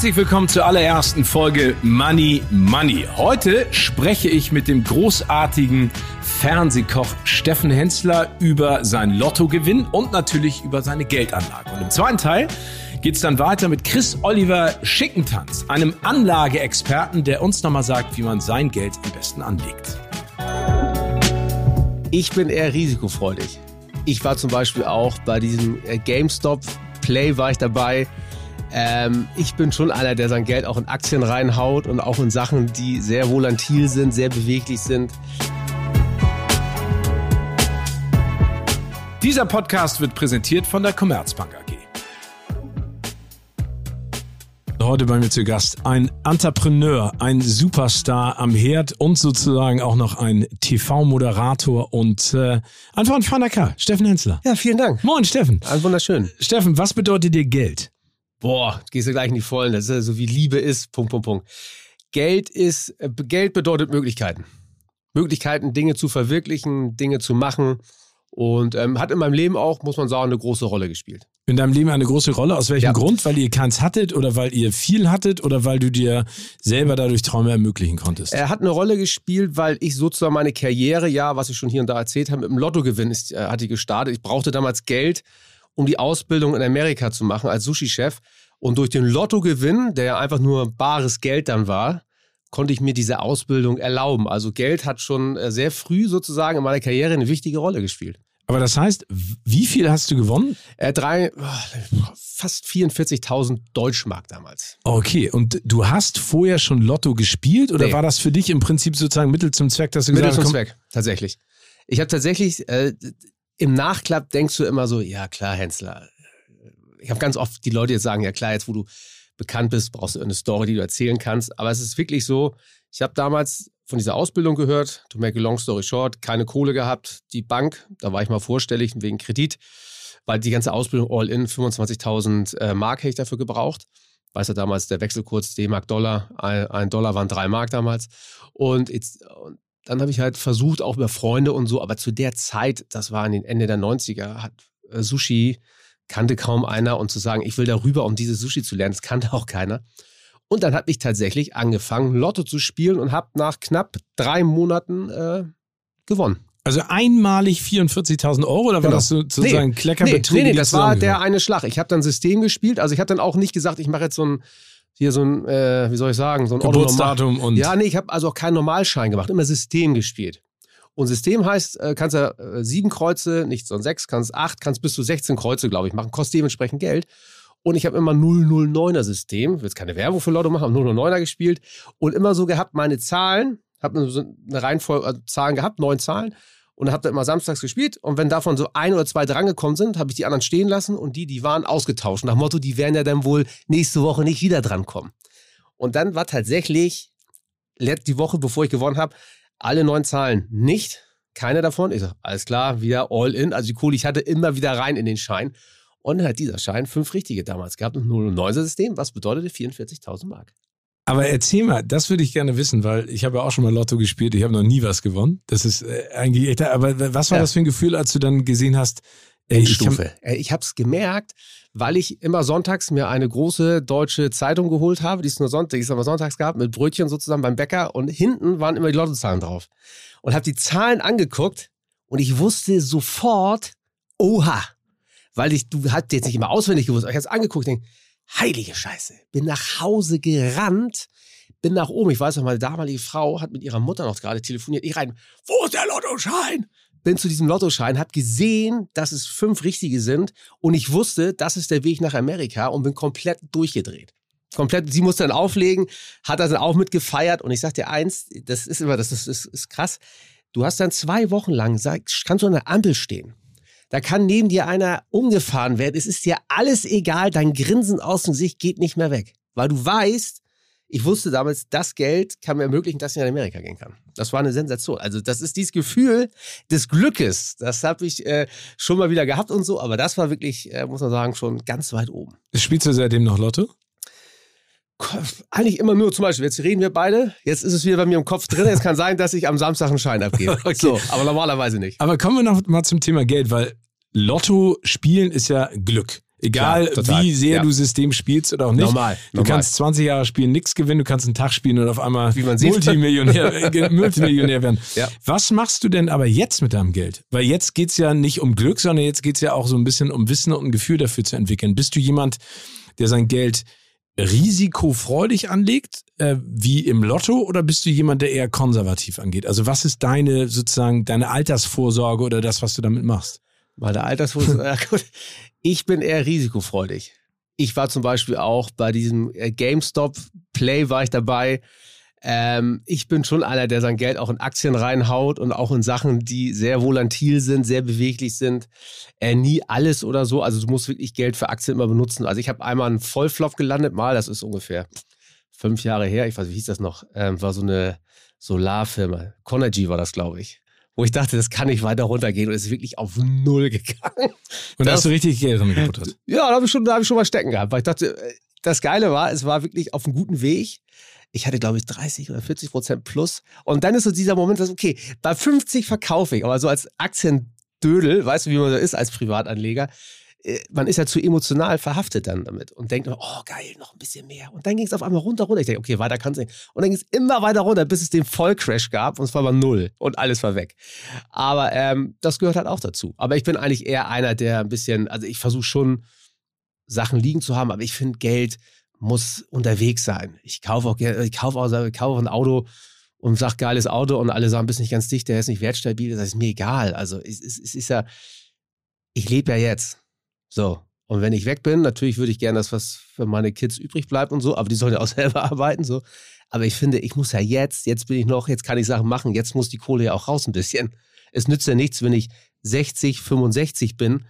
Herzlich willkommen zur allerersten Folge Money Money. Heute spreche ich mit dem großartigen Fernsehkoch Steffen Hensler über sein Lottogewinn und natürlich über seine Geldanlage. Und im zweiten Teil geht es dann weiter mit Chris Oliver Schickentanz, einem Anlageexperten, der uns nochmal sagt, wie man sein Geld am besten anlegt. Ich bin eher risikofreudig. Ich war zum Beispiel auch bei diesem äh, GameStop Play war ich dabei ähm, ich bin schon einer, der sein Geld auch in Aktien reinhaut und auch in Sachen, die sehr volatil sind, sehr beweglich sind. Dieser Podcast wird präsentiert von der Commerzbank AG. Heute bei mir zu Gast ein Entrepreneur, ein Superstar am Herd und sozusagen auch noch ein TV-Moderator und äh, einfach ein feiner Kerl, Steffen Hensler. Ja, vielen Dank. Moin, Steffen. Ein wunderschön. Steffen, was bedeutet dir Geld? Boah, gehst du gleich in die Vollen, das ist ja so wie Liebe ist, Punkt, Punkt, Punkt. Geld ist, äh, Geld bedeutet Möglichkeiten. Möglichkeiten, Dinge zu verwirklichen, Dinge zu machen. Und ähm, hat in meinem Leben auch, muss man sagen, eine große Rolle gespielt. In deinem Leben eine große Rolle? Aus welchem ja. Grund? Weil ihr keins hattet oder weil ihr viel hattet oder weil du dir selber dadurch Träume ermöglichen konntest? Er hat eine Rolle gespielt, weil ich sozusagen meine Karriere, ja, was ich schon hier und da erzählt habe, mit dem Lottogewinn ist, äh, hat die gestartet. Ich brauchte damals Geld, um die Ausbildung in Amerika zu machen als Sushi-Chef. Und durch den Lottogewinn, der ja einfach nur bares Geld dann war, konnte ich mir diese Ausbildung erlauben. Also Geld hat schon äh, sehr früh sozusagen in meiner Karriere eine wichtige Rolle gespielt. Aber das heißt, wie viel hast du gewonnen? Äh, drei, fast 44.000 Deutschmark damals. Okay, und du hast vorher schon Lotto gespielt oder nee. war das für dich im Prinzip sozusagen Mittel zum Zweck, dass du Mittel gesagt hast? Mittel zum Zweck, tatsächlich. Ich habe tatsächlich, äh, im Nachklapp denkst du immer so, ja klar, Hensler. Ich habe ganz oft die Leute jetzt sagen, ja klar, jetzt wo du bekannt bist, brauchst du eine Story, die du erzählen kannst. Aber es ist wirklich so, ich habe damals von dieser Ausbildung gehört, to make a long story short, keine Kohle gehabt. Die Bank, da war ich mal vorstellig wegen Kredit, weil die ganze Ausbildung all in 25.000 äh, Mark hätte ich dafür gebraucht. Weißt du, damals der Wechselkurs D-Mark-Dollar, ein, ein, Dollar waren drei Mark damals. Und, jetzt, und dann habe ich halt versucht, auch über Freunde und so, aber zu der Zeit, das war in den Ende der 90er, hat äh, Sushi kannte kaum einer und zu sagen, ich will darüber, um diese Sushi zu lernen, das kannte auch keiner. Und dann habe ich tatsächlich angefangen, Lotto zu spielen und habe nach knapp drei Monaten äh, gewonnen. Also einmalig 44.000 Euro oder war genau. das sozusagen nee, Kleckerbetrug? Nee, nee, nee das war der eine Schlag. Ich habe dann System gespielt. Also ich habe dann auch nicht gesagt, ich mache jetzt so ein hier so ein, äh, wie soll ich sagen, so ein Geburtsdatum und. Ja, nee, ich habe also auch keinen Normalschein gemacht, immer System gespielt. Und System heißt, äh, kannst ja äh, sieben Kreuze, nicht so ein sechs, kannst acht, kannst bis zu 16 Kreuze, glaube ich, machen, kostet dementsprechend Geld. Und ich habe immer 009er System, will jetzt keine Werbung für Leute machen, habe 009er gespielt und immer so gehabt, meine Zahlen, habe eine Reihenfolge, also Zahlen gehabt, neun Zahlen und habe da immer samstags gespielt. Und wenn davon so ein oder zwei drangekommen sind, habe ich die anderen stehen lassen und die, die waren ausgetauscht. Nach Motto, die werden ja dann wohl nächste Woche nicht wieder drankommen. Und dann war tatsächlich die Woche, bevor ich gewonnen habe, alle neun Zahlen nicht. Keine davon. Ich sage, alles klar, wieder all in. Also die Kohle, ich hatte immer wieder rein in den Schein. Und dann hat dieser Schein fünf richtige damals gehabt und nur ein 0 System, was bedeutete 44.000 Mark. Aber erzähl mal, das würde ich gerne wissen, weil ich habe ja auch schon mal Lotto gespielt, ich habe noch nie was gewonnen. Das ist äh, eigentlich echt, aber was war ja. das für ein Gefühl, als du dann gesehen hast, Endstufe. Ich, ich habe es gemerkt, weil ich immer sonntags mir eine große deutsche Zeitung geholt habe, die es nur Sonntag, die es aber sonntags gab, mit Brötchen sozusagen beim Bäcker und hinten waren immer die Lottozahlen drauf. Und habe die Zahlen angeguckt und ich wusste sofort, oha, weil ich, du hast jetzt nicht immer auswendig gewusst, aber ich habe es angeguckt und denke, heilige Scheiße, bin nach Hause gerannt, bin nach oben. Ich weiß noch, meine damalige Frau hat mit ihrer Mutter noch gerade telefoniert. Ich rein, wo ist der Lottoschein? bin zu diesem Lottoschein, habe gesehen, dass es fünf richtige sind und ich wusste, das ist der Weg nach Amerika und bin komplett durchgedreht. Komplett, sie musste dann auflegen, hat das dann auch mitgefeiert und ich sag dir eins, das ist immer, das ist, ist, ist krass. Du hast dann zwei Wochen lang, sag, kannst du an der Ampel stehen. Da kann neben dir einer umgefahren werden. Es ist dir alles egal. Dein Grinsen aus dem Gesicht geht nicht mehr weg. Weil du weißt, ich wusste damals, das Geld kann mir ermöglichen, dass ich in Amerika gehen kann. Das war eine Sensation. Also das ist dieses Gefühl des Glückes. Das habe ich äh, schon mal wieder gehabt und so, aber das war wirklich, äh, muss man sagen, schon ganz weit oben. Spielst du seitdem noch Lotto? Eigentlich immer nur, zum Beispiel, jetzt reden wir beide, jetzt ist es wieder bei mir im Kopf drin, es kann sein, dass ich am Samstag einen Schein abgebe. okay. So, aber normalerweise nicht. Aber kommen wir noch mal zum Thema Geld, weil Lotto spielen ist ja Glück. Egal Klar, wie sehr ja. du System spielst oder auch nicht. Normal. Du normal. kannst 20 Jahre spielen, nichts gewinnen, du kannst einen Tag spielen und auf einmal Multimillionär, äh, Multimillionär werden. Ja. Was machst du denn aber jetzt mit deinem Geld? Weil jetzt geht es ja nicht um Glück, sondern jetzt geht es ja auch so ein bisschen um Wissen und ein Gefühl dafür zu entwickeln. Bist du jemand, der sein Geld risikofreudig anlegt, äh, wie im Lotto, oder bist du jemand, der eher konservativ angeht? Also was ist deine sozusagen deine Altersvorsorge oder das, was du damit machst? Meine Altersvorsorge, ich bin eher risikofreudig. Ich war zum Beispiel auch bei diesem äh, GameStop Play war ich dabei. Ähm, ich bin schon einer, der sein Geld auch in Aktien reinhaut und auch in Sachen, die sehr volatil sind, sehr beweglich sind. Äh, nie alles oder so. Also du musst wirklich Geld für Aktien immer benutzen. Also ich habe einmal einen Vollflop gelandet, mal, das ist ungefähr fünf Jahre her. Ich weiß, wie hieß das noch? Ähm, war so eine Solarfirma. Conergy war das, glaube ich wo ich dachte, das kann nicht weiter runtergehen und es ist wirklich auf Null gegangen. Und da hast du richtig Geld drin gebuttert? Ja, da habe ich, schon, hab ich schon mal stecken gehabt, weil ich dachte, äh, das Geile war, es war wirklich auf einem guten Weg. Ich hatte, glaube ich, 30 oder 40 Prozent plus. Und dann ist so dieser Moment, dass, okay, bei 50 verkaufe ich, aber so als Aktiendödel, weißt du, wie man so ist als Privatanleger, äh, man ist ja zu emotional verhaftet dann damit und denkt, oh geil, noch ein bisschen mehr. Und dann ging es auf einmal runter, runter. Ich denke, okay, weiter kann es nicht. Und dann ging es immer weiter runter, bis es den Vollcrash gab und es war mal null und alles war weg. Aber ähm, das gehört halt auch dazu. Aber ich bin eigentlich eher einer, der ein bisschen, also ich versuche schon Sachen liegen zu haben, aber ich finde, Geld muss unterwegs sein. Ich kaufe auch, ich kaufe auch, ich kaufe auch ein Auto und sage, geiles Auto und alle sagen, bist nicht ganz dicht, der ist nicht wertstabil. Das ist mir egal. Also es, es, es ist ja, ich lebe ja jetzt. So. Und wenn ich weg bin, natürlich würde ich gerne, dass was für meine Kids übrig bleibt und so, aber die sollen ja auch selber arbeiten, so. Aber ich finde, ich muss ja jetzt, jetzt bin ich noch, jetzt kann ich Sachen machen, jetzt muss die Kohle ja auch raus ein bisschen. Es nützt ja nichts, wenn ich 60, 65 bin,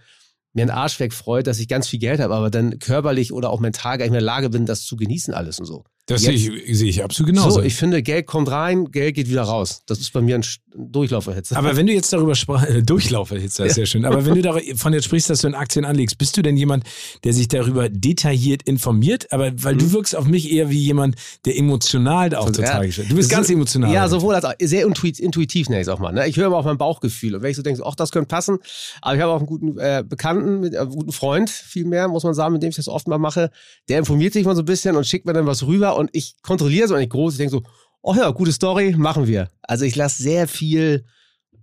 mir einen Arsch wegfreut, dass ich ganz viel Geld habe, aber dann körperlich oder auch mental gar nicht mehr in der Lage bin, das zu genießen alles und so. Das sehe ich, sehe ich absolut genauso. So, ich finde, Geld kommt rein, Geld geht wieder raus. Das ist bei mir ein Durchlauferhitzer. Aber wenn du jetzt darüber sprachst, äh, Durchlauferhitzer ist ja. sehr schön. Aber wenn du davon jetzt sprichst, dass du in Aktien anlegst, bist du denn jemand, der sich darüber detailliert informiert? Aber weil mhm. du wirkst auf mich eher wie jemand, der emotional da auch also, total ja, Du bist ganz so, emotional. Ja, sowohl als auch. Sehr intuitiv, nenne ich es auch mal. Ne? Ich höre immer auf mein Bauchgefühl. Und wenn ich so denke, ach, das könnte passen. Aber ich habe auch einen guten äh, Bekannten, mit, äh, einen guten Freund, vielmehr, muss man sagen, mit dem ich das oft mal mache. Der informiert sich mal so ein bisschen und schickt mir dann was rüber und ich kontrolliere es auch nicht groß. Ich denke so, oh ja, gute Story, machen wir. Also ich lasse sehr viel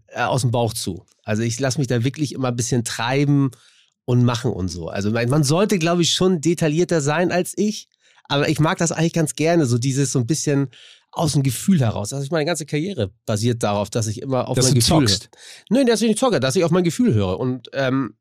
äh, aus dem Bauch zu. Also ich lasse mich da wirklich immer ein bisschen treiben und machen und so. Also man sollte, glaube ich, schon detaillierter sein als ich. Aber ich mag das eigentlich ganz gerne, so dieses so ein bisschen aus dem Gefühl heraus. Also ich meine ganze Karriere basiert darauf, dass ich immer auf dass mein Gefühl zockst. höre. Nein, dass ich nicht zocke, dass ich auf mein Gefühl höre. Und ähm,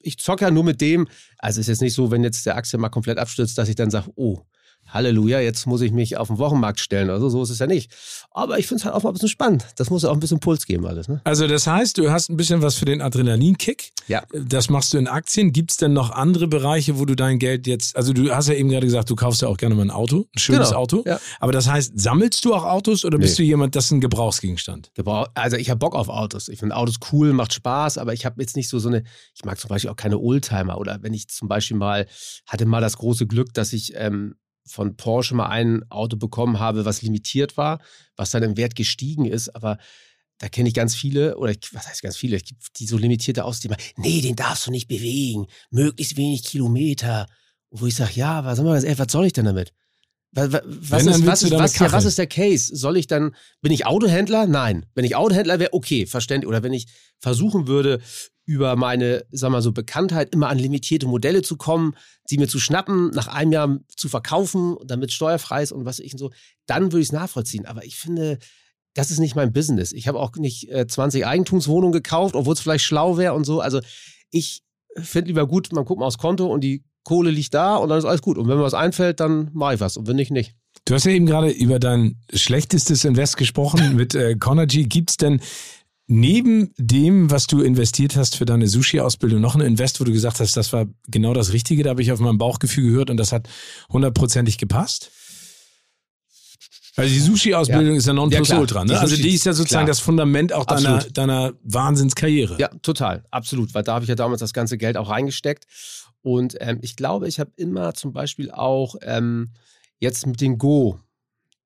ich zocke ja nur mit dem, also es ist jetzt nicht so, wenn jetzt der Aktie mal komplett abstürzt, dass ich dann sage, oh, Halleluja, jetzt muss ich mich auf den Wochenmarkt stellen. Also so ist es ja nicht. Aber ich finde es halt auch mal ein bisschen spannend. Das muss ja auch ein bisschen Puls geben alles. Ne? Also das heißt, du hast ein bisschen was für den Adrenalinkick. Ja. Das machst du in Aktien. Gibt es denn noch andere Bereiche, wo du dein Geld jetzt, also du hast ja eben gerade gesagt, du kaufst ja auch gerne mal ein Auto, ein schönes genau. Auto. Ja. Aber das heißt, sammelst du auch Autos oder bist nee. du jemand, das ist ein Gebrauchsgegenstand? Gebrauch, also ich habe Bock auf Autos. Ich finde Autos cool, macht Spaß, aber ich habe jetzt nicht so so eine, ich mag zum Beispiel auch keine Oldtimer oder wenn ich zum Beispiel mal, hatte mal das große Glück, dass ich ähm, von Porsche mal ein Auto bekommen habe, was limitiert war, was dann im Wert gestiegen ist, aber da kenne ich ganz viele, oder was heißt ganz viele, die so limitierte mal, nee, den darfst du nicht bewegen, möglichst wenig Kilometer. wo ich sage, ja, aber sag mal, was soll ich denn damit? Was, was, ist, was, was, ja, was ist der Case? Soll ich dann, bin ich Autohändler? Nein. Wenn ich Autohändler wäre, okay, verständlich. Oder wenn ich versuchen würde, über meine, sag mal so, Bekanntheit immer an limitierte Modelle zu kommen, sie mir zu schnappen, nach einem Jahr zu verkaufen, damit steuerfrei ist und was ich und so, dann würde ich es nachvollziehen. Aber ich finde, das ist nicht mein Business. Ich habe auch nicht äh, 20 Eigentumswohnungen gekauft, obwohl es vielleicht schlau wäre und so. Also ich finde lieber gut, man guckt mal aufs Konto und die Kohle liegt da und dann ist alles gut. Und wenn mir was einfällt, dann mache ich was und wenn nicht, nicht. Du hast ja eben gerade über dein schlechtestes Invest gesprochen mit äh, Conergy. Gibt es denn neben dem, was du investiert hast für deine Sushi-Ausbildung, noch ein Invest, wo du gesagt hast, das war genau das Richtige? Da habe ich auf mein Bauchgefühl gehört und das hat hundertprozentig gepasst? Also die Sushi-Ausbildung ja. ist ja Nonplusultra, ne? Die also die ist ja sozusagen klar. das Fundament auch deiner, deiner Wahnsinnskarriere. Ja, total, absolut, weil da habe ich ja damals das ganze Geld auch reingesteckt. Und ähm, ich glaube, ich habe immer zum Beispiel auch ähm, jetzt mit dem Go,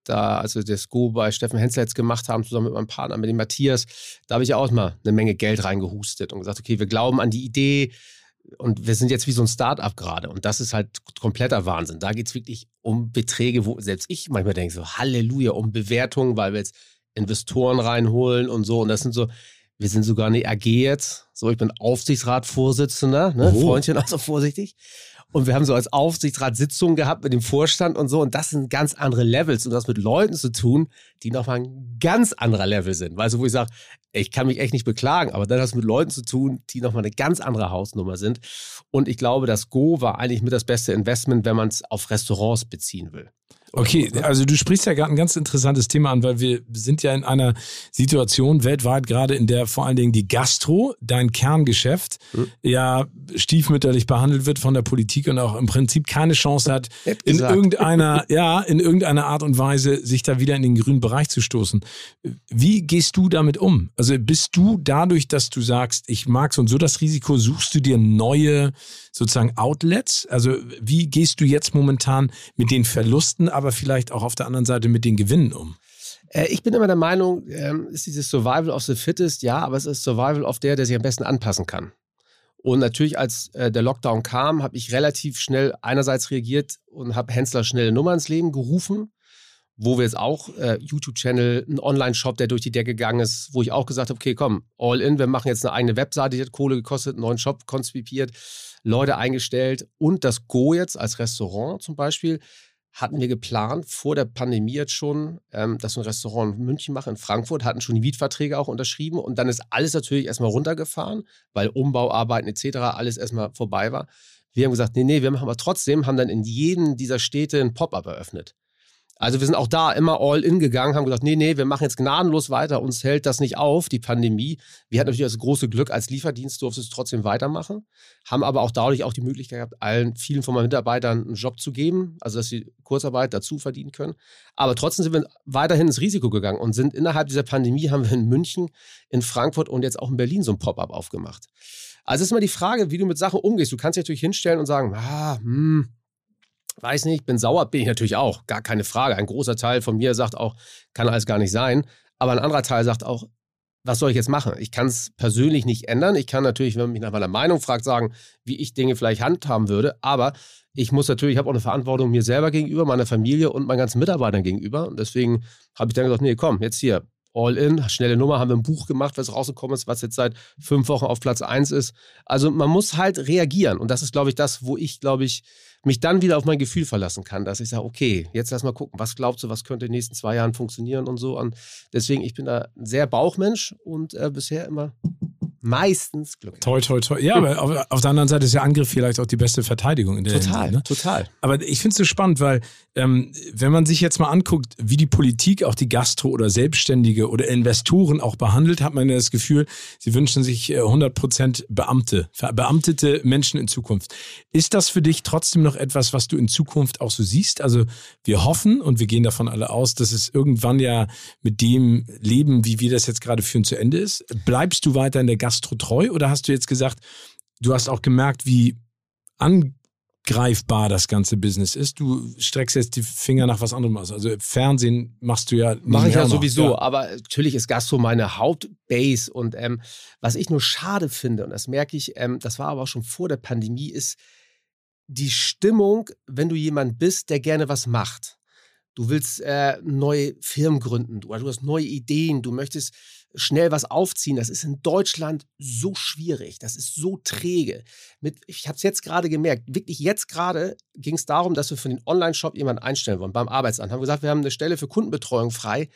da, also das Go bei Steffen Hensler jetzt gemacht haben, zusammen mit meinem Partner, mit dem Matthias, da habe ich ja auch mal eine Menge Geld reingehustet und gesagt, okay, wir glauben an die Idee, und wir sind jetzt wie so ein Start-up gerade und das ist halt kompletter Wahnsinn. Da geht es wirklich um Beträge, wo selbst ich manchmal denke, so Halleluja, um Bewertungen, weil wir jetzt Investoren reinholen und so. Und das sind so, wir sind sogar eine AG jetzt. So, ich bin Aufsichtsratsvorsitzender, ne? Oh. Freundchen, also vorsichtig. Und wir haben so als Aufsichtsrat Sitzungen gehabt mit dem Vorstand und so. Und das sind ganz andere Levels. Und das mit Leuten zu tun, die nochmal ein ganz anderer Level sind. Weißt du, wo ich sage, ich kann mich echt nicht beklagen, aber dann hast du mit Leuten zu tun, die nochmal eine ganz andere Hausnummer sind. Und ich glaube, das Go war eigentlich mit das beste Investment, wenn man es auf Restaurants beziehen will. Okay, also du sprichst ja gerade ein ganz interessantes Thema an, weil wir sind ja in einer Situation weltweit gerade, in der vor allen Dingen die Gastro, dein Kerngeschäft, hm. ja stiefmütterlich behandelt wird von der Politik und auch im Prinzip keine Chance hat, in irgendeiner, ja, in irgendeiner Art und Weise sich da wieder in den grünen Bereich zu stoßen. Wie gehst du damit um? Also bist du dadurch, dass du sagst, ich mag so und so das Risiko, suchst du dir neue sozusagen Outlets? Also wie gehst du jetzt momentan mit den Verlusten, aber vielleicht auch auf der anderen Seite mit den Gewinnen um? Äh, ich bin immer der Meinung, ähm, ist dieses Survival of the Fittest, ja, aber es ist Survival of der, der sich am besten anpassen kann. Und natürlich, als äh, der Lockdown kam, habe ich relativ schnell einerseits reagiert und habe Hensler schnelle Nummer ins Leben gerufen, wo wir jetzt auch äh, YouTube-Channel, einen Online-Shop, der durch die Decke gegangen ist, wo ich auch gesagt habe, okay, komm, all in, wir machen jetzt eine eigene Webseite, die hat Kohle gekostet, einen neuen Shop konzipiert, Leute eingestellt und das Go jetzt als Restaurant zum Beispiel hatten wir geplant, vor der Pandemie jetzt schon, ähm, dass wir ein Restaurant in München machen, in Frankfurt, hatten schon die Mietverträge auch unterschrieben und dann ist alles natürlich erstmal runtergefahren, weil Umbauarbeiten etc. alles erstmal vorbei war. Wir haben gesagt, nee, nee, wir machen aber trotzdem, haben dann in jedem dieser Städte ein Pop-up eröffnet. Also wir sind auch da immer all in gegangen, haben gesagt, nee, nee, wir machen jetzt gnadenlos weiter, uns hält das nicht auf, die Pandemie. Wir hatten natürlich das große Glück, als Lieferdienst durfte es trotzdem weitermachen, haben aber auch dadurch auch die Möglichkeit gehabt, allen, vielen von meinen Mitarbeitern einen Job zu geben, also dass sie Kurzarbeit dazu verdienen können. Aber trotzdem sind wir weiterhin ins Risiko gegangen und sind innerhalb dieser Pandemie, haben wir in München, in Frankfurt und jetzt auch in Berlin so ein Pop-up aufgemacht. Also ist immer die Frage, wie du mit Sachen umgehst. Du kannst dich natürlich hinstellen und sagen, ah, hm, weiß nicht, bin sauer, bin ich natürlich auch, gar keine Frage. Ein großer Teil von mir sagt auch, kann alles gar nicht sein. Aber ein anderer Teil sagt auch, was soll ich jetzt machen? Ich kann es persönlich nicht ändern. Ich kann natürlich, wenn man mich nach meiner Meinung fragt, sagen, wie ich Dinge vielleicht handhaben würde. Aber ich muss natürlich, ich habe auch eine Verantwortung mir selber gegenüber, meiner Familie und meinen ganzen Mitarbeitern gegenüber. Und deswegen habe ich dann gesagt, nee, komm, jetzt hier, all in, schnelle Nummer, haben wir ein Buch gemacht, was rausgekommen ist, was jetzt seit fünf Wochen auf Platz eins ist. Also man muss halt reagieren. Und das ist, glaube ich, das, wo ich, glaube ich, mich dann wieder auf mein Gefühl verlassen kann, dass ich sage, okay, jetzt lass mal gucken, was glaubst du, was könnte in den nächsten zwei Jahren funktionieren und so. Und deswegen, ich bin da ein sehr Bauchmensch und äh, bisher immer meistens glücklich. Toi, toi, toi. Ja, aber auf, auf, der anderen Seite ist der Angriff vielleicht auch die beste Verteidigung in der Total, Hinsicht, ne? total. Aber ich finde es so spannend, weil ähm, wenn man sich jetzt mal anguckt, wie die Politik auch die Gastro oder Selbstständige oder Investoren auch behandelt, hat man ja das Gefühl, sie wünschen sich 100 äh, Prozent Beamte, beamtete Menschen in Zukunft. Ist das für dich trotzdem noch etwas, was du in Zukunft auch so siehst? Also wir hoffen und wir gehen davon alle aus, dass es irgendwann ja mit dem Leben, wie wir das jetzt gerade führen, zu Ende ist. Bleibst du weiter in der Gastro treu oder hast du jetzt gesagt, du hast auch gemerkt, wie angreifbar das ganze Business ist? Du streckst jetzt die Finger nach was anderem aus. Also Fernsehen machst du ja. Mache ich ja sowieso, ja. aber natürlich ist Gastro meine Hauptbase und ähm, was ich nur schade finde, und das merke ich, ähm, das war aber auch schon vor der Pandemie, ist, die Stimmung, wenn du jemand bist, der gerne was macht. Du willst äh, neue Firmen gründen oder du hast neue Ideen, du möchtest schnell was aufziehen. Das ist in Deutschland so schwierig, das ist so träge. Mit, ich habe es jetzt gerade gemerkt, wirklich jetzt gerade ging es darum, dass wir für den Online-Shop jemanden einstellen wollen beim Arbeitsamt. Haben gesagt, wir haben eine Stelle für Kundenbetreuung frei.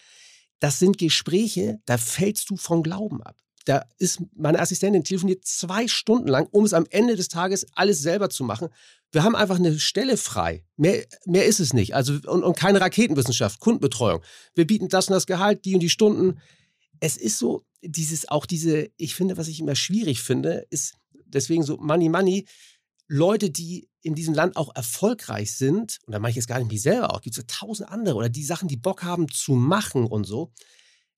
Das sind Gespräche, da fällst du vom Glauben ab da ist meine Assistentin telefoniert zwei Stunden lang, um es am Ende des Tages alles selber zu machen. Wir haben einfach eine Stelle frei. Mehr, mehr ist es nicht. Also, und, und keine Raketenwissenschaft, Kundenbetreuung. Wir bieten das und das Gehalt, die und die Stunden. Es ist so, dieses, auch diese, ich finde, was ich immer schwierig finde, ist deswegen so Money, Money. Leute, die in diesem Land auch erfolgreich sind, und da mache ich jetzt gar nicht mich selber auch, gibt es ja tausend andere, oder die Sachen, die Bock haben zu machen und so,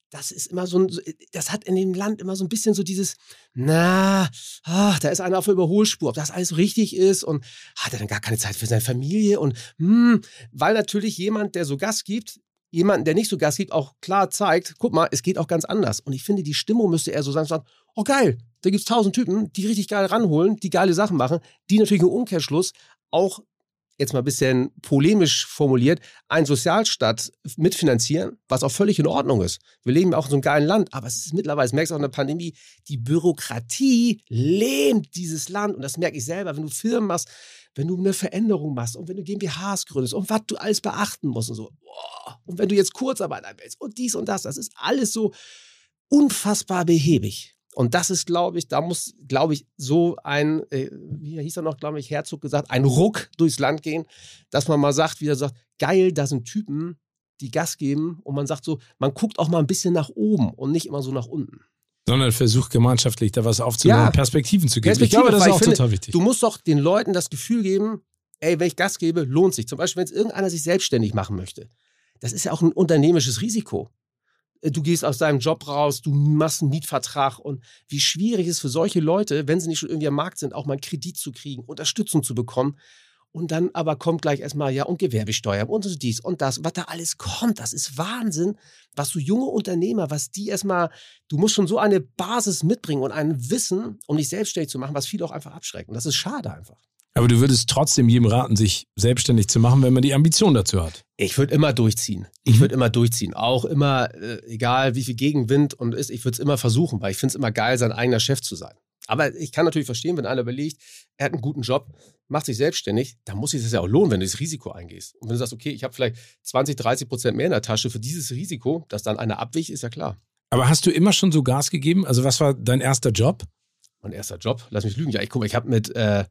das ist immer so ein, das hat in dem Land immer so ein bisschen so dieses, na, ach, da ist einer auf der Überholspur, ob das alles richtig ist und hat er dann gar keine Zeit für seine Familie und, hm, weil natürlich jemand, der so Gas gibt, jemanden, der nicht so Gas gibt, auch klar zeigt, guck mal, es geht auch ganz anders. Und ich finde, die Stimmung müsste eher so sein, sagen, oh geil, da gibt es tausend Typen, die richtig geil ranholen, die geile Sachen machen, die natürlich im Umkehrschluss auch jetzt mal ein bisschen polemisch formuliert, einen Sozialstaat mitfinanzieren, was auch völlig in Ordnung ist. Wir leben auch in so einem geilen Land, aber es ist mittlerweile, das merkst du auch in der Pandemie, die Bürokratie lähmt dieses Land und das merke ich selber, wenn du Firmen machst, wenn du eine Veränderung machst und wenn du GmbHs gründest und was du alles beachten musst und so. Und wenn du jetzt Kurzarbeit anmeldest und dies und das, das ist alles so unfassbar behäbig. Und das ist, glaube ich, da muss, glaube ich, so ein, äh, wie hieß er noch, glaube ich, Herzog gesagt, ein Ruck durchs Land gehen, dass man mal sagt, wie er sagt, geil, da sind Typen, die Gas geben und man sagt so, man guckt auch mal ein bisschen nach oben und nicht immer so nach unten. Sondern versucht gemeinschaftlich da was aufzunehmen, ja, Perspektiven zu geben. Perspektive, ich glaube, das ist auch finde, total wichtig. Du musst doch den Leuten das Gefühl geben, ey, wenn ich Gas gebe, lohnt sich. Zum Beispiel, wenn es irgendeiner sich selbstständig machen möchte. Das ist ja auch ein unternehmisches Risiko. Äh, du gehst aus deinem Job raus, du machst einen Mietvertrag und wie schwierig es für solche Leute, wenn sie nicht schon irgendwie am Markt sind, auch mal einen Kredit zu kriegen, Unterstützung zu bekommen. Und dann aber kommt gleich erstmal, ja, und Gewerbesteuer und dies und das, was da alles kommt. Das ist Wahnsinn, was so junge Unternehmer, was die erstmal, du musst schon so eine Basis mitbringen und ein Wissen, um dich selbstständig zu machen, was viele auch einfach abschrecken. Das ist schade einfach. Aber du würdest trotzdem jedem raten, sich selbstständig zu machen, wenn man die Ambition dazu hat. Ich würde immer durchziehen. Ich mhm. würde immer durchziehen. Auch immer, äh, egal wie viel Gegenwind und ist, ich würde es immer versuchen, weil ich finde es immer geil, sein eigener Chef zu sein. Aber ich kann natürlich verstehen, wenn einer überlegt, er hat einen guten Job, macht sich selbstständig, dann muss sich das ja auch lohnen, wenn du das Risiko eingehst. Und wenn du sagst, okay, ich habe vielleicht 20, 30 Prozent mehr in der Tasche für dieses Risiko, dass dann einer abwich, ist ja klar. Aber hast du immer schon so Gas gegeben? Also was war dein erster Job? Mein erster Job? Lass mich lügen. Ja, ich guck mal, ich habe mit äh,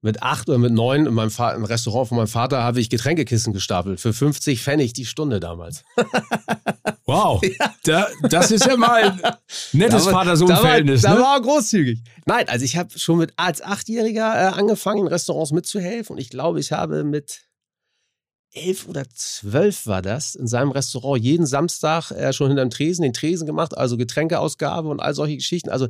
mit acht oder mit neun in meinem Fa im Restaurant von meinem Vater habe ich Getränkekissen gestapelt für 50 Pfennig die Stunde damals. Wow, ja. da, das ist ja mal ein nettes Vater-Sohn-Verhältnis. Da, war, da ne? war großzügig. Nein, also ich habe schon mit als Achtjähriger äh, angefangen, in Restaurants mitzuhelfen und ich glaube, ich habe mit elf oder zwölf war das, in seinem Restaurant jeden Samstag äh, schon hinterm Tresen den Tresen gemacht, also Getränkeausgabe und all solche Geschichten. Also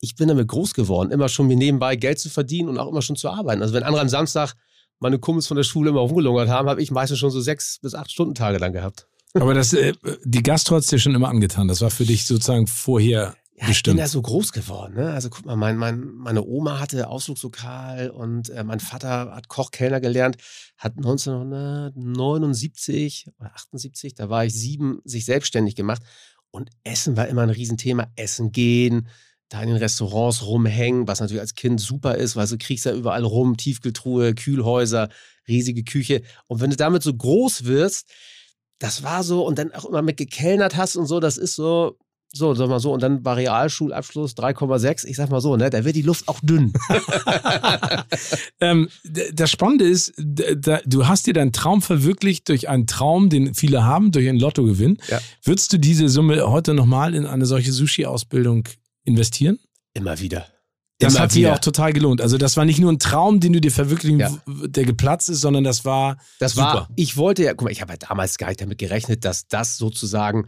ich bin damit groß geworden, immer schon mir nebenbei Geld zu verdienen und auch immer schon zu arbeiten. Also wenn andere am Samstag meine Kumpels von der Schule immer rumgelungert haben, habe ich meistens schon so sechs bis acht Stunden Tage dann gehabt. Aber das, äh, die Gastro hat dir schon immer angetan. Das war für dich sozusagen vorher ja, Bestimmt. ich bin ja so groß geworden. Ne? Also guck mal, mein, mein, meine Oma hatte Ausflugslokal und äh, mein Vater hat Kochkellner gelernt, hat 1979 oder 78, da war ich sieben, sich selbstständig gemacht. Und Essen war immer ein Riesenthema. Essen gehen, da in den Restaurants rumhängen, was natürlich als Kind super ist, weil du kriegst ja überall rum, Tiefkühltruhe, Kühlhäuser, riesige Küche. Und wenn du damit so groß wirst, das war so, und dann auch immer mit gekellnert hast und so, das ist so, so, sag mal so, und dann war Realschulabschluss 3,6. Ich sag mal so, ne, da wird die Luft auch dünn. ähm, das Spannende ist, da, du hast dir deinen Traum verwirklicht durch einen Traum, den viele haben, durch einen Lottogewinn. Ja. Würdest du diese Summe heute nochmal in eine solche Sushi-Ausbildung investieren? Immer wieder. Das Immer hat sich auch total gelohnt. Also das war nicht nur ein Traum, den du dir verwirklichen, ja. der geplatzt ist, sondern das war Das super. war, ich wollte ja, guck mal, ich habe ja damals gar nicht damit gerechnet, dass das sozusagen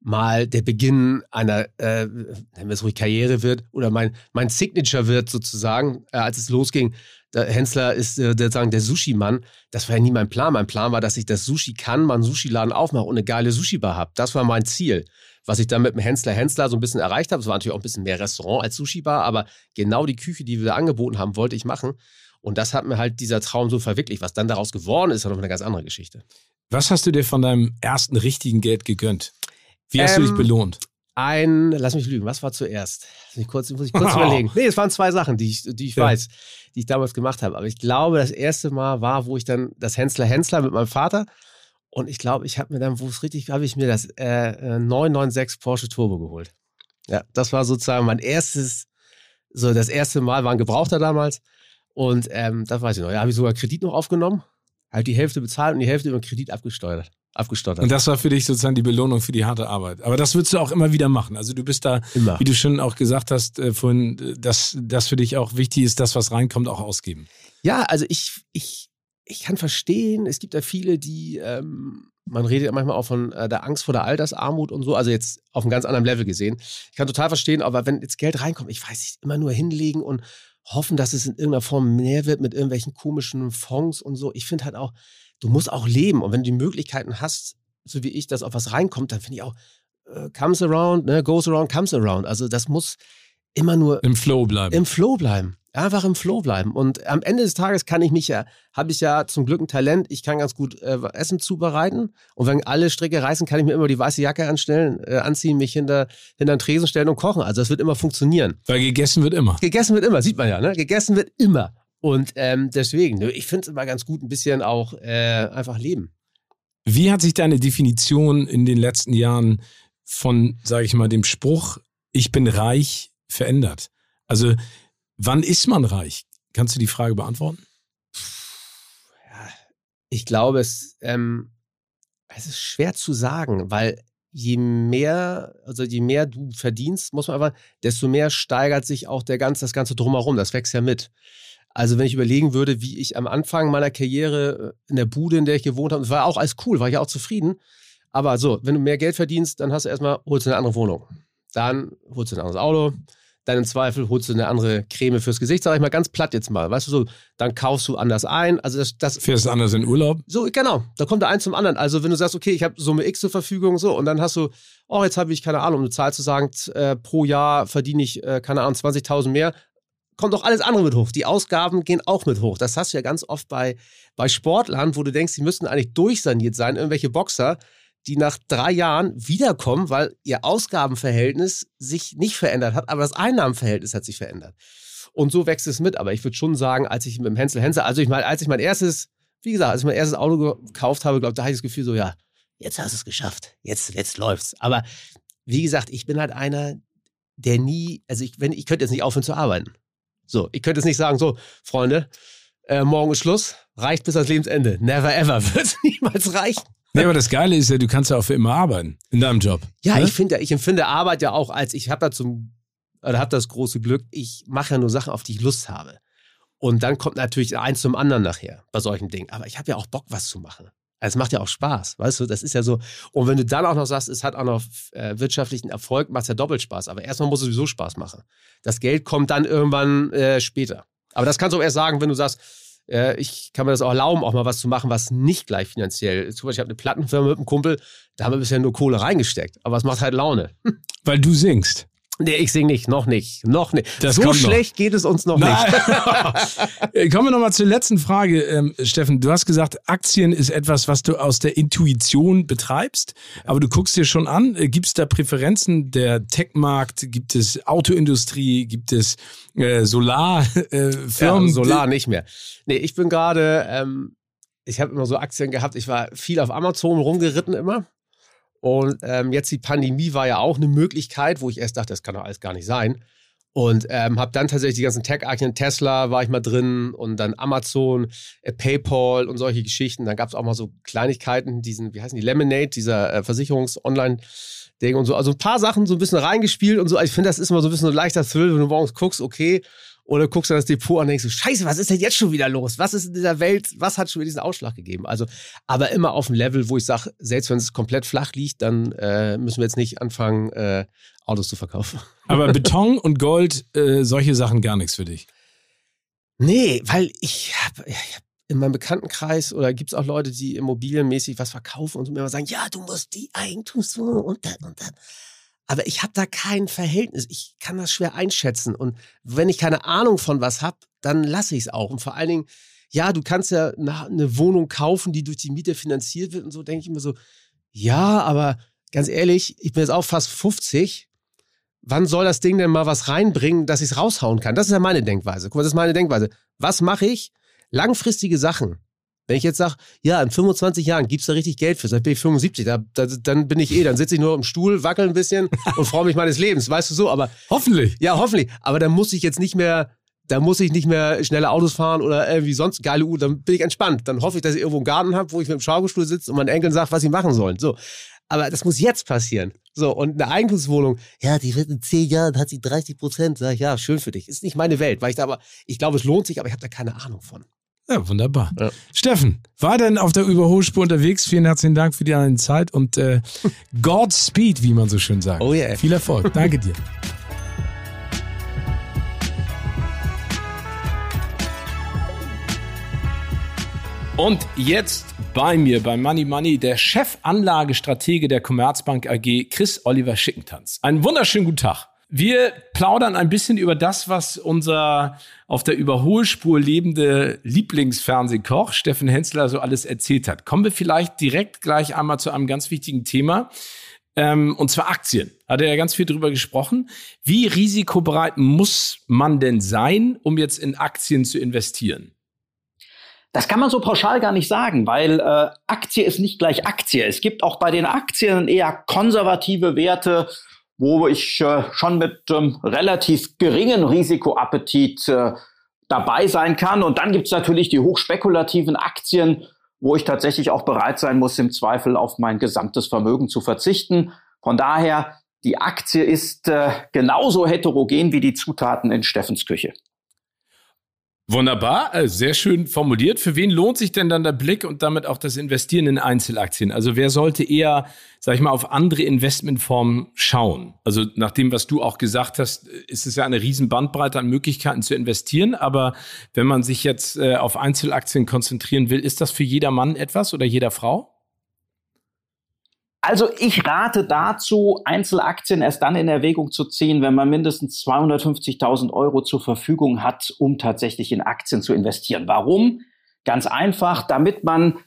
mal der Beginn einer, äh, nennen wir es ruhig Karriere wird oder mein, mein Signature wird sozusagen, äh, als es losging. Der Hensler ist äh, der, sagen, der Sushi-Mann. Das war ja nie mein Plan. Mein Plan war, dass ich das Sushi kann, mal einen Sushi-Laden aufmache und eine geile Sushi-Bar habe. Das war mein Ziel was ich dann mit dem Hensler Hensler so ein bisschen erreicht habe. Es war natürlich auch ein bisschen mehr Restaurant als Sushi-Bar, aber genau die Küche, die wir da angeboten haben, wollte ich machen. Und das hat mir halt dieser Traum so verwirklicht. Was dann daraus geworden ist, ist noch eine ganz andere Geschichte. Was hast du dir von deinem ersten richtigen Geld gegönnt? Wie hast ähm, du dich ähm, belohnt? Ein, lass mich lügen, was war zuerst? Ich kurz, muss ich kurz überlegen. Nee, es waren zwei Sachen, die ich, die ich ja. weiß, die ich damals gemacht habe. Aber ich glaube, das erste Mal war, wo ich dann das Hensler Hensler mit meinem Vater und ich glaube, ich habe mir dann, wo es richtig, habe ich mir das äh, 996 äh, Porsche Turbo geholt. Ja, das war sozusagen mein erstes, so das erste Mal, war ein Gebrauchter damals. Und ähm, das weiß ich noch. Ja, habe ich sogar Kredit noch aufgenommen, halt die Hälfte bezahlt und die Hälfte über Kredit abgesteuert. Abgestottert. Und das war für dich sozusagen die Belohnung für die harte Arbeit. Aber das würdest du auch immer wieder machen. Also du bist da, immer. wie du schon auch gesagt hast, äh, vorhin, äh, dass das für dich auch wichtig ist, das, was reinkommt, auch ausgeben. Ja, also ich, ich, ich kann verstehen, es gibt ja viele, die, ähm, man redet ja manchmal auch von äh, der Angst vor der Altersarmut und so, also jetzt auf einem ganz anderen Level gesehen. Ich kann total verstehen, aber wenn jetzt Geld reinkommt, ich weiß nicht, immer nur hinlegen und hoffen, dass es in irgendeiner Form mehr wird mit irgendwelchen komischen Fonds und so. Ich finde halt auch, du musst auch leben und wenn du die Möglichkeiten hast, so wie ich, dass auch was reinkommt, dann finde ich auch, äh, comes around, ne, goes around, comes around. Also das muss immer nur im Flow bleiben. Im Flow bleiben. Einfach im Flow bleiben. Und am Ende des Tages kann ich mich ja, habe ich ja zum Glück ein Talent, ich kann ganz gut äh, Essen zubereiten. Und wenn alle Stricke reißen, kann ich mir immer die weiße Jacke anstellen, äh, anziehen, mich hinter, hinter den Tresen stellen und kochen. Also das wird immer funktionieren. Weil gegessen wird immer. Gegessen wird immer, sieht man ja, ne? Gegessen wird immer. Und ähm, deswegen, ne, ich finde es immer ganz gut, ein bisschen auch äh, einfach leben. Wie hat sich deine Definition in den letzten Jahren von, sage ich mal, dem Spruch, ich bin reich, verändert? Also Wann ist man reich? Kannst du die Frage beantworten? Ich glaube, es, ähm, es ist schwer zu sagen, weil je mehr, also je mehr du verdienst, muss man einfach, desto mehr steigert sich auch der ganze, das Ganze drumherum. Das wächst ja mit. Also wenn ich überlegen würde, wie ich am Anfang meiner Karriere äh, in der Bude, in der ich gewohnt habe, das war auch alles cool, war ich auch zufrieden. Aber so, wenn du mehr Geld verdienst, dann hast du erstmal, holst du eine andere Wohnung. Dann holst du ein anderes Auto, dann im Zweifel holst du eine andere Creme fürs Gesicht, sag ich mal ganz platt jetzt mal. Weißt du so, dann kaufst du anders ein. Also das, das Fährst anders in Urlaub? So, genau. Da kommt der eins zum anderen. Also wenn du sagst, okay, ich habe Summe X zur Verfügung, so, und dann hast du, oh, jetzt habe ich, keine Ahnung, um eine Zahl zu sagen, äh, pro Jahr verdiene ich, äh, keine Ahnung, 20.000 mehr, kommt auch alles andere mit hoch. Die Ausgaben gehen auch mit hoch. Das hast du ja ganz oft bei, bei Sportlern, wo du denkst, die müssten eigentlich durchsaniert sein, irgendwelche Boxer die nach drei Jahren wiederkommen, weil ihr Ausgabenverhältnis sich nicht verändert hat, aber das Einnahmenverhältnis hat sich verändert. Und so wächst es mit. Aber ich würde schon sagen, als ich mit dem Hänsel Hänsel, also ich meine, als ich mein erstes, wie gesagt, als ich mein erstes Auto gekauft habe, glaube da hatte ich das Gefühl so, ja, jetzt hast du es geschafft, jetzt, jetzt läuft's. Aber wie gesagt, ich bin halt einer, der nie, also ich, wenn, ich könnte jetzt nicht aufhören zu arbeiten. So, ich könnte jetzt nicht sagen, so, Freunde, äh, morgen ist Schluss, reicht bis ans Lebensende. Never ever, wird niemals reichen. Nee, aber das Geile ist ja, du kannst ja auch für immer arbeiten in deinem Job. Ja, ne? ich finde, ich empfinde Arbeit ja auch als, ich habe da zum, oder habe das große Glück, ich mache ja nur Sachen, auf die ich Lust habe. Und dann kommt natürlich eins zum anderen nachher bei solchen Dingen. Aber ich habe ja auch Bock, was zu machen. Also es macht ja auch Spaß, weißt du, das ist ja so. Und wenn du dann auch noch sagst, es hat auch noch äh, wirtschaftlichen Erfolg, macht es ja doppelt Spaß. Aber erstmal muss es sowieso Spaß machen. Das Geld kommt dann irgendwann äh, später. Aber das kannst du auch erst sagen, wenn du sagst, äh, ich kann mir das auch erlauben, auch mal was zu machen, was nicht gleich finanziell. Zum Beispiel, ich habe eine Plattenfirma mit einem Kumpel, da haben wir bisher nur Kohle reingesteckt. Aber es macht halt Laune. Weil du singst. Nee, ich singe nicht, noch nicht, noch nicht. Das so schlecht noch. geht es uns noch Nein. nicht. Kommen wir nochmal zur letzten Frage, ähm, Steffen. Du hast gesagt, Aktien ist etwas, was du aus der Intuition betreibst, aber du guckst dir schon an, äh, gibt es da Präferenzen? Der Tech-Markt, gibt es Autoindustrie, gibt es äh, Solarfirmen? Äh, ja, Solar nicht mehr. Nee, ich bin gerade, ähm, ich habe immer so Aktien gehabt, ich war viel auf Amazon rumgeritten immer. Und ähm, jetzt die Pandemie war ja auch eine Möglichkeit, wo ich erst dachte, das kann doch alles gar nicht sein. Und ähm, habe dann tatsächlich die ganzen Tech-Aktien, Tesla war ich mal drin und dann Amazon, äh, PayPal und solche Geschichten. Dann gab es auch mal so Kleinigkeiten, diesen, wie heißen die, Lemonade, dieser äh, Versicherungs-Online-Ding und so. Also ein paar Sachen so ein bisschen reingespielt und so. Also ich finde, das ist immer so ein bisschen ein leichter Thrill, wenn du morgens guckst, okay, oder guckst du das Depot an und denkst so, scheiße, was ist denn jetzt schon wieder los? Was ist in dieser Welt, was hat schon wieder diesen Ausschlag gegeben? Also, aber immer auf einem Level, wo ich sage, selbst wenn es komplett flach liegt, dann äh, müssen wir jetzt nicht anfangen, äh, Autos zu verkaufen. Aber Beton und Gold, äh, solche Sachen gar nichts für dich? Nee, weil ich habe hab in meinem Bekanntenkreis oder gibt es auch Leute, die immobilienmäßig was verkaufen und mir immer sagen, ja, du musst die Eigentumswohnung und dann und dann. Aber ich habe da kein Verhältnis. Ich kann das schwer einschätzen. Und wenn ich keine Ahnung von was habe, dann lasse ich es auch. Und vor allen Dingen, ja, du kannst ja eine Wohnung kaufen, die durch die Miete finanziert wird und so, denke ich mir so, ja, aber ganz ehrlich, ich bin jetzt auch fast 50. Wann soll das Ding denn mal was reinbringen, dass ich es raushauen kann? Das ist ja meine Denkweise. Guck mal, das ist meine Denkweise. Was mache ich? Langfristige Sachen. Wenn ich jetzt sage, ja, in 25 Jahren gibt's da richtig Geld für, dann bin ich 75, da, da, dann bin ich eh, dann sitze ich nur im Stuhl, wackel ein bisschen und freue mich meines Lebens, weißt du so, aber. Hoffentlich. Ja, hoffentlich. Aber dann muss ich jetzt nicht mehr, da muss ich nicht mehr schnelle Autos fahren oder irgendwie sonst geile Uhr, dann bin ich entspannt. Dann hoffe ich, dass ich irgendwo einen Garten habe, wo ich mit dem Schaukelstuhl sitze und meinen Enkeln sage, was sie machen sollen. So. aber das muss jetzt passieren. So, und eine Eigentumswohnung, ja, die wird in zehn Jahren, hat sie 30 Prozent. Sag ich, ja, schön für dich. Ist nicht meine Welt, weil ich da aber, ich glaube, es lohnt sich, aber ich habe da keine Ahnung von. Ja, wunderbar. Ja. Steffen, war denn auf der Überholspur unterwegs? Vielen herzlichen Dank für deine Zeit und äh, Godspeed, wie man so schön sagt. Oh yeah. Viel Erfolg. Danke dir. Und jetzt bei mir, bei Money Money, der Chefanlagestratege der Commerzbank AG, Chris Oliver Schickentanz. Einen wunderschönen guten Tag. Wir plaudern ein bisschen über das, was unser auf der Überholspur lebende Lieblingsfernsehkoch Steffen Hensler so alles erzählt hat. Kommen wir vielleicht direkt gleich einmal zu einem ganz wichtigen Thema. Ähm, und zwar Aktien. Hat er ja ganz viel drüber gesprochen. Wie risikobereit muss man denn sein, um jetzt in Aktien zu investieren? Das kann man so pauschal gar nicht sagen, weil äh, Aktie ist nicht gleich Aktie. Es gibt auch bei den Aktien eher konservative Werte, wo ich äh, schon mit ähm, relativ geringen Risikoappetit äh, dabei sein kann. Und dann gibt's natürlich die hochspekulativen Aktien, wo ich tatsächlich auch bereit sein muss, im Zweifel auf mein gesamtes Vermögen zu verzichten. Von daher, die Aktie ist äh, genauso heterogen wie die Zutaten in Steffens Küche. Wunderbar, äh, sehr schön formuliert. Für wen lohnt sich denn dann der Blick und damit auch das Investieren in Einzelaktien? Also wer sollte eher, sag ich mal, auf andere Investmentformen schauen? Also nach dem, was du auch gesagt hast, ist es ja eine riesen Bandbreite an Möglichkeiten zu investieren. Aber wenn man sich jetzt äh, auf Einzelaktien konzentrieren will, ist das für jeder Mann etwas oder jeder Frau? Also ich rate dazu, Einzelaktien erst dann in Erwägung zu ziehen, wenn man mindestens 250.000 Euro zur Verfügung hat, um tatsächlich in Aktien zu investieren. Warum? Ganz einfach, damit man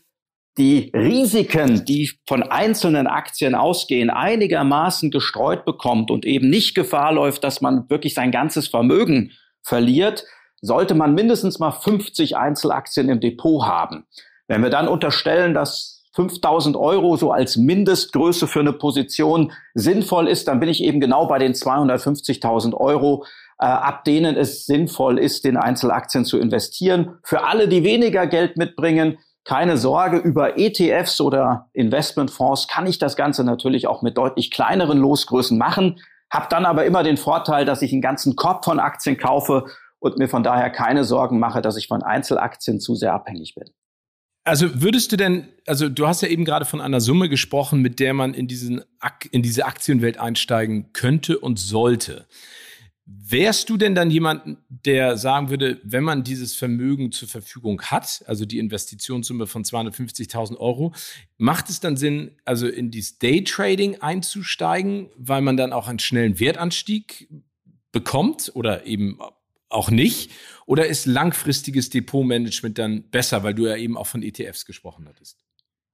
die Risiken, die von einzelnen Aktien ausgehen, einigermaßen gestreut bekommt und eben nicht Gefahr läuft, dass man wirklich sein ganzes Vermögen verliert, sollte man mindestens mal 50 Einzelaktien im Depot haben. Wenn wir dann unterstellen, dass 5000 Euro so als Mindestgröße für eine Position sinnvoll ist, dann bin ich eben genau bei den 250.000 Euro, äh, ab denen es sinnvoll ist, in Einzelaktien zu investieren. Für alle, die weniger Geld mitbringen, keine Sorge, über ETFs oder Investmentfonds kann ich das Ganze natürlich auch mit deutlich kleineren Losgrößen machen, habe dann aber immer den Vorteil, dass ich einen ganzen Korb von Aktien kaufe und mir von daher keine Sorgen mache, dass ich von Einzelaktien zu sehr abhängig bin. Also würdest du denn, also du hast ja eben gerade von einer Summe gesprochen, mit der man in, diesen, in diese Aktienwelt einsteigen könnte und sollte. Wärst du denn dann jemand, der sagen würde, wenn man dieses Vermögen zur Verfügung hat, also die Investitionssumme von 250.000 Euro, macht es dann Sinn, also in dieses Daytrading einzusteigen, weil man dann auch einen schnellen Wertanstieg bekommt oder eben auch nicht? Oder ist langfristiges Depotmanagement dann besser, weil du ja eben auch von ETFs gesprochen hattest?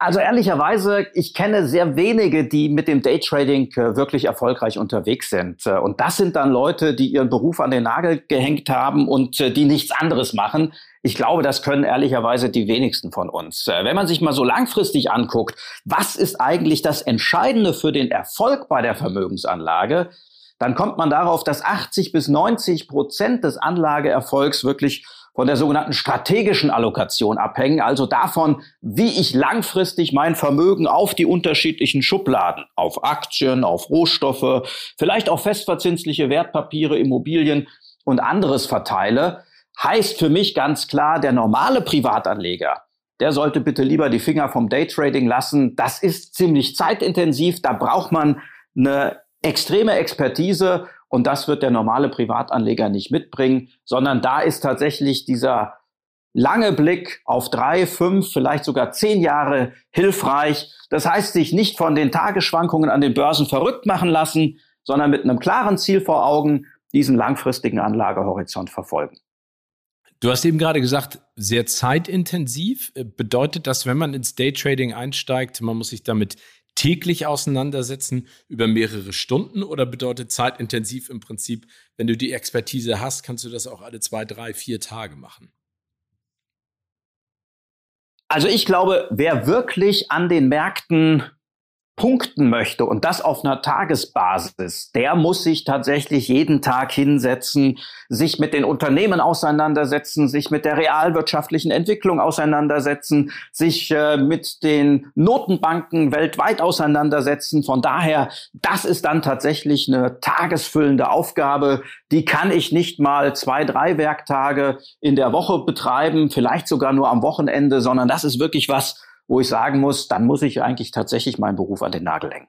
Also ehrlicherweise, ich kenne sehr wenige, die mit dem Daytrading äh, wirklich erfolgreich unterwegs sind. Äh, und das sind dann Leute, die ihren Beruf an den Nagel gehängt haben und äh, die nichts anderes machen. Ich glaube, das können ehrlicherweise die wenigsten von uns. Wenn man sich mal so langfristig anguckt, was ist eigentlich das Entscheidende für den Erfolg bei der Vermögensanlage? Dann kommt man darauf, dass 80 bis 90 Prozent des Anlageerfolgs wirklich von der sogenannten strategischen Allokation abhängen, also davon, wie ich langfristig mein Vermögen auf die unterschiedlichen Schubladen, auf Aktien, auf Rohstoffe, vielleicht auch festverzinsliche Wertpapiere, Immobilien und anderes verteile, heißt für mich ganz klar, der normale Privatanleger, der sollte bitte lieber die Finger vom Daytrading lassen. Das ist ziemlich zeitintensiv, da braucht man eine extreme Expertise und das wird der normale Privatanleger nicht mitbringen, sondern da ist tatsächlich dieser lange Blick auf drei, fünf, vielleicht sogar zehn Jahre hilfreich. Das heißt, sich nicht von den Tagesschwankungen an den Börsen verrückt machen lassen, sondern mit einem klaren Ziel vor Augen diesen langfristigen Anlagehorizont verfolgen. Du hast eben gerade gesagt, sehr zeitintensiv. Bedeutet das, wenn man ins Daytrading einsteigt, man muss sich damit täglich auseinandersetzen über mehrere Stunden oder bedeutet zeitintensiv im Prinzip, wenn du die Expertise hast, kannst du das auch alle zwei, drei, vier Tage machen? Also ich glaube, wer wirklich an den Märkten punkten möchte und das auf einer Tagesbasis, der muss sich tatsächlich jeden Tag hinsetzen, sich mit den Unternehmen auseinandersetzen, sich mit der realwirtschaftlichen Entwicklung auseinandersetzen, sich äh, mit den Notenbanken weltweit auseinandersetzen. Von daher, das ist dann tatsächlich eine tagesfüllende Aufgabe. Die kann ich nicht mal zwei, drei Werktage in der Woche betreiben, vielleicht sogar nur am Wochenende, sondern das ist wirklich was, wo ich sagen muss, dann muss ich eigentlich tatsächlich meinen Beruf an den Nagel hängen.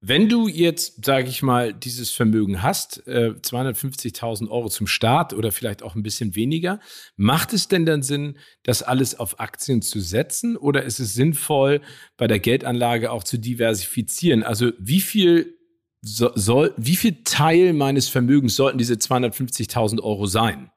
Wenn du jetzt, sage ich mal, dieses Vermögen hast, äh, 250.000 Euro zum Start oder vielleicht auch ein bisschen weniger, macht es denn dann Sinn, das alles auf Aktien zu setzen oder ist es sinnvoll, bei der Geldanlage auch zu diversifizieren? Also wie viel so, soll, wie viel Teil meines Vermögens sollten diese 250.000 Euro sein?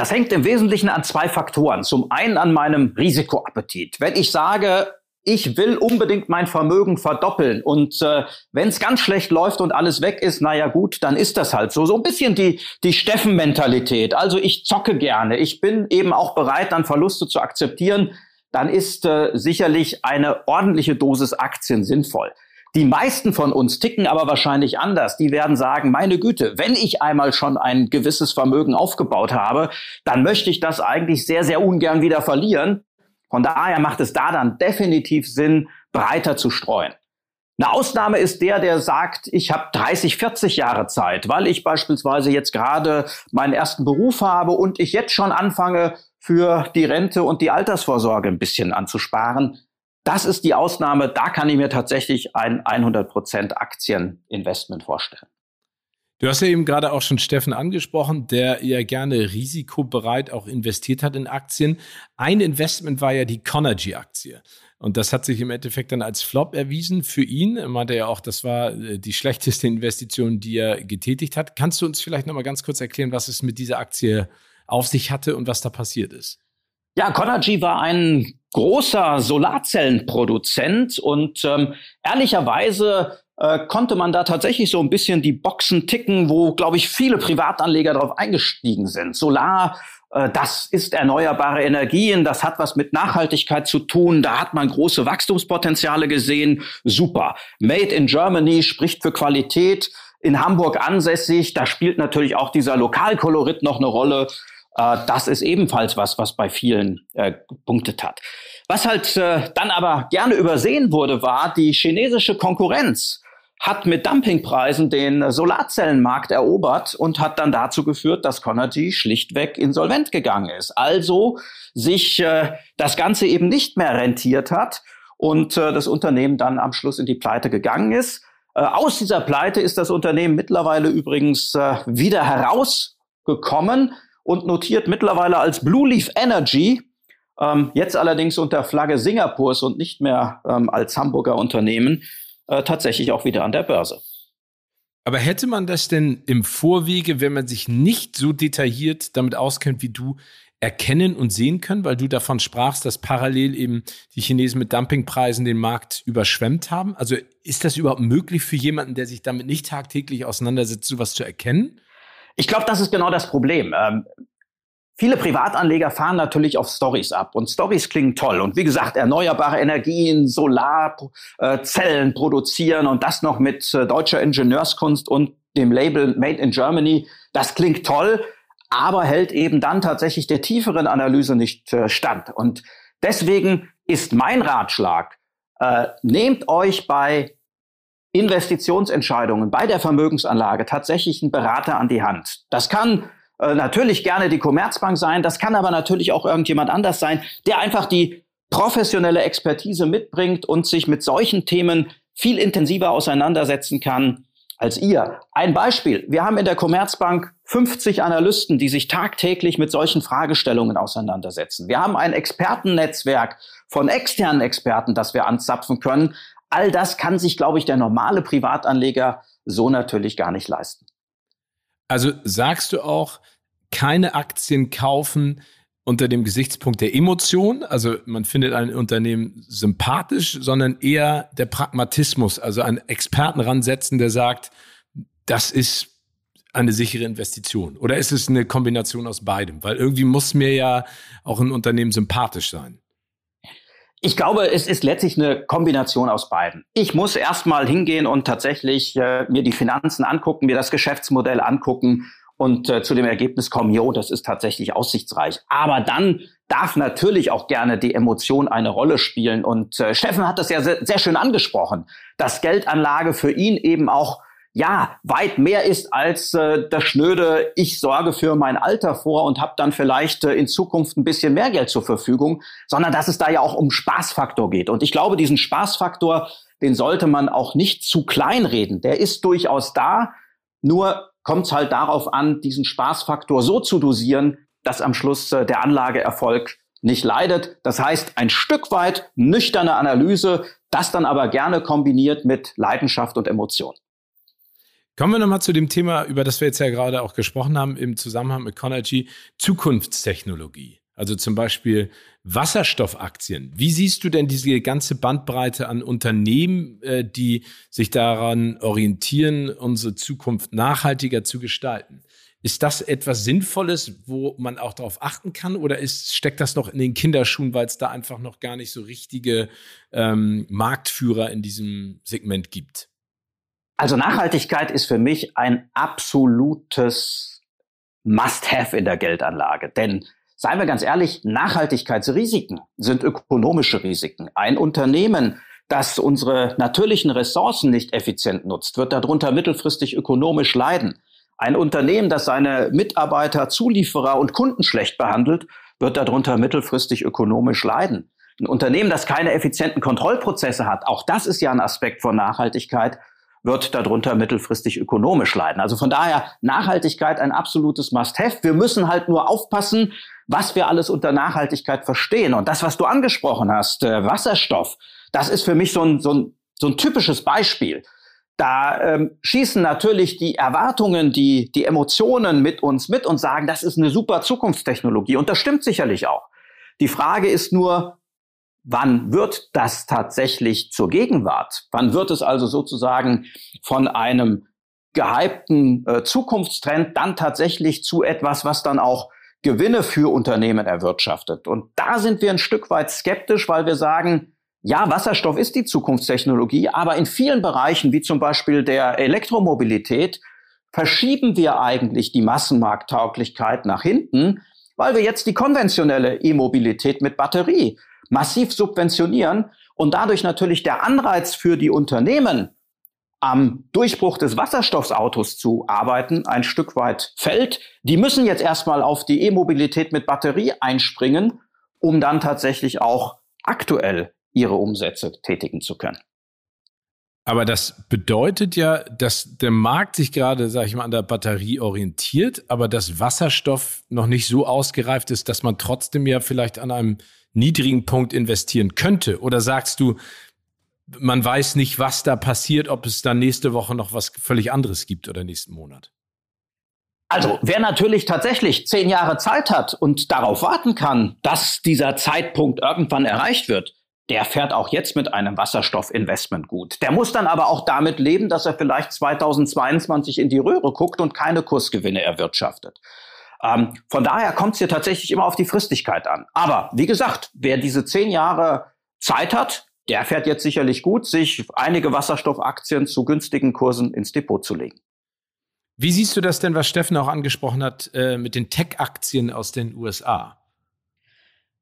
Das hängt im Wesentlichen an zwei Faktoren. Zum einen an meinem Risikoappetit. Wenn ich sage, ich will unbedingt mein Vermögen verdoppeln und äh, wenn es ganz schlecht läuft und alles weg ist, naja gut, dann ist das halt so. So ein bisschen die, die Steffen-Mentalität. Also ich zocke gerne. Ich bin eben auch bereit, dann Verluste zu akzeptieren. Dann ist äh, sicherlich eine ordentliche Dosis Aktien sinnvoll. Die meisten von uns ticken aber wahrscheinlich anders. Die werden sagen, meine Güte, wenn ich einmal schon ein gewisses Vermögen aufgebaut habe, dann möchte ich das eigentlich sehr, sehr ungern wieder verlieren. Von daher macht es da dann definitiv Sinn, breiter zu streuen. Eine Ausnahme ist der, der sagt, ich habe 30, 40 Jahre Zeit, weil ich beispielsweise jetzt gerade meinen ersten Beruf habe und ich jetzt schon anfange, für die Rente und die Altersvorsorge ein bisschen anzusparen. Das ist die Ausnahme. Da kann ich mir tatsächlich ein 100% Aktieninvestment vorstellen. Du hast ja eben gerade auch schon Steffen angesprochen, der ja gerne risikobereit auch investiert hat in Aktien. Ein Investment war ja die Conergy-Aktie. Und das hat sich im Endeffekt dann als Flop erwiesen für ihn. Er meinte ja auch, das war äh, die schlechteste Investition, die er getätigt hat. Kannst du uns vielleicht nochmal ganz kurz erklären, was es mit dieser Aktie auf sich hatte und was da passiert ist? Ja, Conergy war ein großer Solarzellenproduzent und ähm, ehrlicherweise äh, konnte man da tatsächlich so ein bisschen die Boxen ticken, wo, glaube ich, viele Privatanleger darauf eingestiegen sind. Solar, äh, das ist erneuerbare Energien, das hat was mit Nachhaltigkeit zu tun, da hat man große Wachstumspotenziale gesehen. Super. Made in Germany spricht für Qualität. In Hamburg ansässig, da spielt natürlich auch dieser Lokalkolorit noch eine Rolle. Äh, das ist ebenfalls was, was bei vielen äh, punktet hat. Was halt äh, dann aber gerne übersehen wurde, war die chinesische Konkurrenz hat mit Dumpingpreisen den Solarzellenmarkt erobert und hat dann dazu geführt, dass Conergy schlichtweg insolvent gegangen ist. Also sich äh, das Ganze eben nicht mehr rentiert hat und äh, das Unternehmen dann am Schluss in die Pleite gegangen ist. Äh, aus dieser Pleite ist das Unternehmen mittlerweile übrigens äh, wieder herausgekommen und notiert mittlerweile als Blue Leaf Energy, ähm, jetzt allerdings unter Flagge Singapurs und nicht mehr ähm, als Hamburger Unternehmen, äh, tatsächlich auch wieder an der Börse. Aber hätte man das denn im Vorwege, wenn man sich nicht so detailliert damit auskennt wie du, erkennen und sehen können, weil du davon sprachst, dass parallel eben die Chinesen mit Dumpingpreisen den Markt überschwemmt haben? Also ist das überhaupt möglich für jemanden, der sich damit nicht tagtäglich auseinandersetzt, sowas zu erkennen? Ich glaube, das ist genau das Problem. Ähm, viele Privatanleger fahren natürlich auf Stories ab und Stories klingen toll. Und wie gesagt, erneuerbare Energien, Solarzellen äh, produzieren und das noch mit äh, deutscher Ingenieurskunst und dem Label Made in Germany. Das klingt toll, aber hält eben dann tatsächlich der tieferen Analyse nicht äh, stand. Und deswegen ist mein Ratschlag, äh, nehmt euch bei Investitionsentscheidungen bei der Vermögensanlage tatsächlich einen Berater an die Hand. Das kann äh, natürlich gerne die Commerzbank sein, das kann aber natürlich auch irgendjemand anders sein, der einfach die professionelle Expertise mitbringt und sich mit solchen Themen viel intensiver auseinandersetzen kann als ihr. Ein Beispiel. Wir haben in der Commerzbank 50 Analysten, die sich tagtäglich mit solchen Fragestellungen auseinandersetzen. Wir haben ein Expertennetzwerk von externen Experten, das wir anzapfen können. All das kann sich, glaube ich, der normale Privatanleger so natürlich gar nicht leisten. Also sagst du auch, keine Aktien kaufen unter dem Gesichtspunkt der Emotion, also man findet ein Unternehmen sympathisch, sondern eher der Pragmatismus, also einen Experten ransetzen, der sagt, das ist eine sichere Investition? Oder ist es eine Kombination aus beidem? Weil irgendwie muss mir ja auch ein Unternehmen sympathisch sein. Ich glaube, es ist letztlich eine Kombination aus beiden. Ich muss erstmal hingehen und tatsächlich äh, mir die Finanzen angucken, mir das Geschäftsmodell angucken und äh, zu dem Ergebnis kommen, jo, das ist tatsächlich aussichtsreich. Aber dann darf natürlich auch gerne die Emotion eine Rolle spielen. Und äh, Steffen hat das ja sehr, sehr schön angesprochen, dass Geldanlage für ihn eben auch ja weit mehr ist als äh, das schnöde ich sorge für mein Alter vor und habe dann vielleicht äh, in Zukunft ein bisschen mehr Geld zur Verfügung, sondern dass es da ja auch um Spaßfaktor geht und ich glaube, diesen Spaßfaktor, den sollte man auch nicht zu klein reden. Der ist durchaus da, nur kommt es halt darauf an, diesen Spaßfaktor so zu dosieren, dass am Schluss äh, der Anlageerfolg nicht leidet. Das heißt, ein Stück weit nüchterne Analyse, das dann aber gerne kombiniert mit Leidenschaft und Emotion. Kommen wir nochmal zu dem Thema, über das wir jetzt ja gerade auch gesprochen haben im Zusammenhang mit Conergy, Zukunftstechnologie. Also zum Beispiel Wasserstoffaktien. Wie siehst du denn diese ganze Bandbreite an Unternehmen, äh, die sich daran orientieren, unsere Zukunft nachhaltiger zu gestalten? Ist das etwas Sinnvolles, wo man auch darauf achten kann, oder ist, steckt das noch in den Kinderschuhen, weil es da einfach noch gar nicht so richtige ähm, Marktführer in diesem Segment gibt? Also Nachhaltigkeit ist für mich ein absolutes Must-have in der Geldanlage, denn Seien wir ganz ehrlich, Nachhaltigkeitsrisiken sind ökonomische Risiken. Ein Unternehmen, das unsere natürlichen Ressourcen nicht effizient nutzt, wird darunter mittelfristig ökonomisch leiden. Ein Unternehmen, das seine Mitarbeiter, Zulieferer und Kunden schlecht behandelt, wird darunter mittelfristig ökonomisch leiden. Ein Unternehmen, das keine effizienten Kontrollprozesse hat, auch das ist ja ein Aspekt von Nachhaltigkeit, wird darunter mittelfristig ökonomisch leiden. Also von daher Nachhaltigkeit ein absolutes Must-have. Wir müssen halt nur aufpassen, was wir alles unter Nachhaltigkeit verstehen. Und das, was du angesprochen hast, äh, Wasserstoff, das ist für mich so ein, so ein, so ein typisches Beispiel. Da ähm, schießen natürlich die Erwartungen, die, die Emotionen mit uns mit und sagen, das ist eine super Zukunftstechnologie. Und das stimmt sicherlich auch. Die Frage ist nur, wann wird das tatsächlich zur Gegenwart? Wann wird es also sozusagen von einem gehypten äh, Zukunftstrend dann tatsächlich zu etwas, was dann auch Gewinne für Unternehmen erwirtschaftet. Und da sind wir ein Stück weit skeptisch, weil wir sagen, ja, Wasserstoff ist die Zukunftstechnologie, aber in vielen Bereichen, wie zum Beispiel der Elektromobilität, verschieben wir eigentlich die Massenmarkttauglichkeit nach hinten, weil wir jetzt die konventionelle E-Mobilität mit Batterie massiv subventionieren und dadurch natürlich der Anreiz für die Unternehmen, am Durchbruch des Wasserstoffautos zu arbeiten, ein Stück weit fällt. Die müssen jetzt erstmal auf die E-Mobilität mit Batterie einspringen, um dann tatsächlich auch aktuell ihre Umsätze tätigen zu können. Aber das bedeutet ja, dass der Markt sich gerade, sage ich mal, an der Batterie orientiert, aber dass Wasserstoff noch nicht so ausgereift ist, dass man trotzdem ja vielleicht an einem niedrigen Punkt investieren könnte. Oder sagst du, man weiß nicht, was da passiert, ob es dann nächste Woche noch was völlig anderes gibt oder nächsten Monat. Also, wer natürlich tatsächlich zehn Jahre Zeit hat und darauf warten kann, dass dieser Zeitpunkt irgendwann erreicht wird, der fährt auch jetzt mit einem Wasserstoffinvestment gut. Der muss dann aber auch damit leben, dass er vielleicht 2022 in die Röhre guckt und keine Kursgewinne erwirtschaftet. Ähm, von daher kommt es hier tatsächlich immer auf die Fristigkeit an. Aber wie gesagt, wer diese zehn Jahre Zeit hat, der fährt jetzt sicherlich gut, sich einige Wasserstoffaktien zu günstigen Kursen ins Depot zu legen. Wie siehst du das denn, was Steffen auch angesprochen hat, äh, mit den Tech-Aktien aus den USA?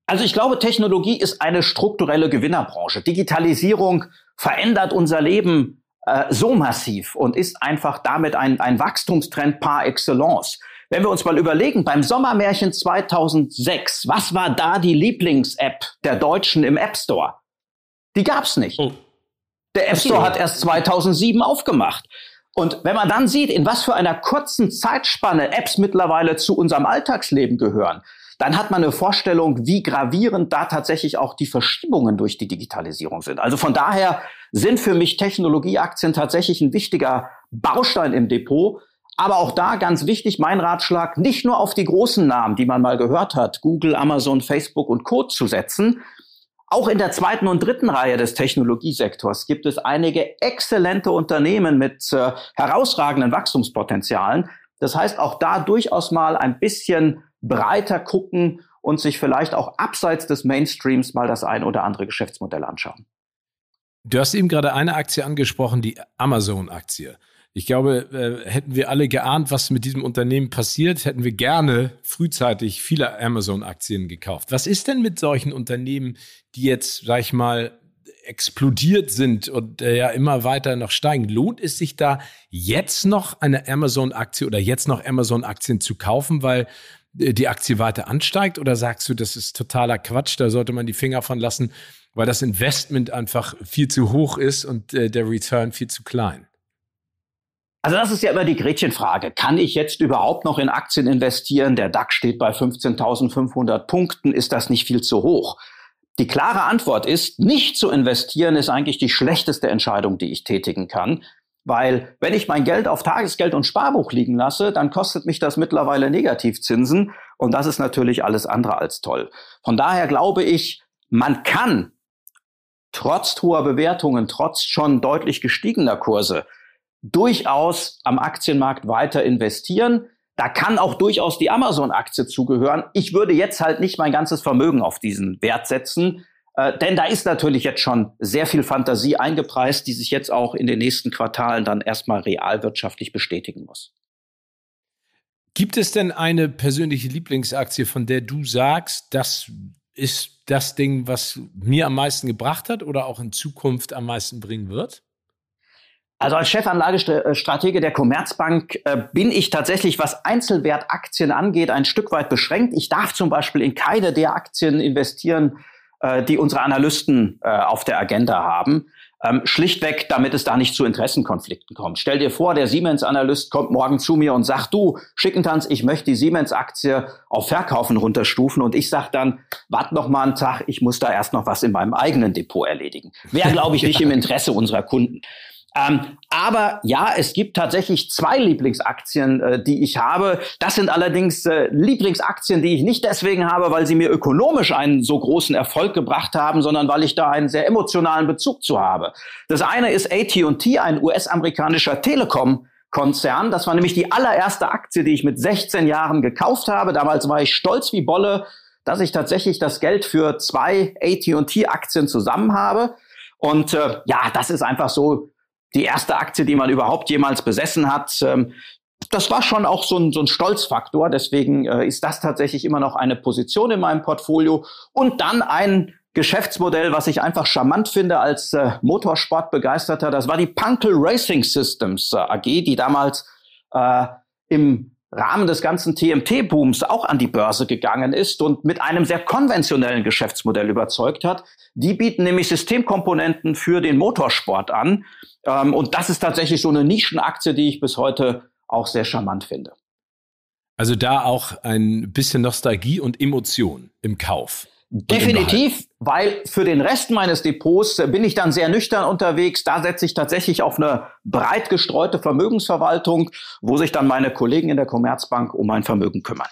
Also ich glaube, Technologie ist eine strukturelle Gewinnerbranche. Digitalisierung verändert unser Leben äh, so massiv und ist einfach damit ein, ein Wachstumstrend par excellence. Wenn wir uns mal überlegen, beim Sommermärchen 2006, was war da die Lieblings-App der Deutschen im App Store? Die gab's nicht. Oh. Der App Store hat erst 2007 aufgemacht. Und wenn man dann sieht, in was für einer kurzen Zeitspanne Apps mittlerweile zu unserem Alltagsleben gehören, dann hat man eine Vorstellung, wie gravierend da tatsächlich auch die Verschiebungen durch die Digitalisierung sind. Also von daher sind für mich Technologieaktien tatsächlich ein wichtiger Baustein im Depot. Aber auch da ganz wichtig, mein Ratschlag, nicht nur auf die großen Namen, die man mal gehört hat, Google, Amazon, Facebook und Co. zu setzen, auch in der zweiten und dritten Reihe des Technologiesektors gibt es einige exzellente Unternehmen mit äh, herausragenden Wachstumspotenzialen. Das heißt, auch da durchaus mal ein bisschen breiter gucken und sich vielleicht auch abseits des Mainstreams mal das ein oder andere Geschäftsmodell anschauen. Du hast eben gerade eine Aktie angesprochen, die Amazon-Aktie. Ich glaube, äh, hätten wir alle geahnt, was mit diesem Unternehmen passiert, hätten wir gerne frühzeitig viele Amazon-Aktien gekauft. Was ist denn mit solchen Unternehmen, die jetzt, sag ich mal, explodiert sind und äh, ja immer weiter noch steigen? Lohnt es sich da jetzt noch eine Amazon-Aktie oder jetzt noch Amazon-Aktien zu kaufen, weil äh, die Aktie weiter ansteigt? Oder sagst du, das ist totaler Quatsch, da sollte man die Finger von lassen, weil das Investment einfach viel zu hoch ist und der Return viel zu klein? Also das ist ja immer die Gretchenfrage. Kann ich jetzt überhaupt noch in Aktien investieren? Der DAX steht bei 15.500 Punkten. Ist das nicht viel zu hoch? Die klare Antwort ist, nicht zu investieren ist eigentlich die schlechteste Entscheidung, die ich tätigen kann. Weil wenn ich mein Geld auf Tagesgeld und Sparbuch liegen lasse, dann kostet mich das mittlerweile Negativzinsen. Und das ist natürlich alles andere als toll. Von daher glaube ich, man kann trotz hoher Bewertungen, trotz schon deutlich gestiegener Kurse, durchaus am Aktienmarkt weiter investieren. Da kann auch durchaus die Amazon-Aktie zugehören. Ich würde jetzt halt nicht mein ganzes Vermögen auf diesen Wert setzen, äh, denn da ist natürlich jetzt schon sehr viel Fantasie eingepreist, die sich jetzt auch in den nächsten Quartalen dann erstmal realwirtschaftlich bestätigen muss. Gibt es denn eine persönliche Lieblingsaktie, von der du sagst, das ist das Ding, was mir am meisten gebracht hat oder auch in Zukunft am meisten bringen wird? Also als Chefanlagestratege der Commerzbank äh, bin ich tatsächlich, was Einzelwertaktien angeht, ein Stück weit beschränkt. Ich darf zum Beispiel in keine der Aktien investieren, äh, die unsere Analysten äh, auf der Agenda haben. Ähm, schlichtweg, damit es da nicht zu Interessenkonflikten kommt. Stell dir vor, der Siemens-Analyst kommt morgen zu mir und sagt, du, Schickentanz, ich möchte die Siemens-Aktie auf Verkaufen runterstufen und ich sag dann, wart noch mal einen Tag, ich muss da erst noch was in meinem eigenen Depot erledigen. Wäre, glaube ich, nicht im Interesse unserer Kunden. Ähm, aber ja, es gibt tatsächlich zwei Lieblingsaktien, äh, die ich habe. Das sind allerdings äh, Lieblingsaktien, die ich nicht deswegen habe, weil sie mir ökonomisch einen so großen Erfolg gebracht haben, sondern weil ich da einen sehr emotionalen Bezug zu habe. Das eine ist AT&T, ein US-amerikanischer Telekom. Konzern. Das war nämlich die allererste Aktie, die ich mit 16 Jahren gekauft habe. Damals war ich stolz wie Bolle, dass ich tatsächlich das Geld für zwei AT&T-Aktien zusammen habe. Und äh, ja, das ist einfach so die erste Aktie, die man überhaupt jemals besessen hat. Ähm, das war schon auch so ein, so ein Stolzfaktor. Deswegen äh, ist das tatsächlich immer noch eine Position in meinem Portfolio. Und dann ein Geschäftsmodell, was ich einfach charmant finde als äh, Motorsportbegeisterter. Das war die Punkel Racing Systems äh, AG, die damals äh, im Rahmen des ganzen TMT-Booms auch an die Börse gegangen ist und mit einem sehr konventionellen Geschäftsmodell überzeugt hat. Die bieten nämlich Systemkomponenten für den Motorsport an. Ähm, und das ist tatsächlich so eine Nischenaktie, die ich bis heute auch sehr charmant finde. Also da auch ein bisschen Nostalgie und Emotion im Kauf. Definitiv, weil für den Rest meines Depots bin ich dann sehr nüchtern unterwegs. Da setze ich tatsächlich auf eine breit gestreute Vermögensverwaltung, wo sich dann meine Kollegen in der Commerzbank um mein Vermögen kümmern.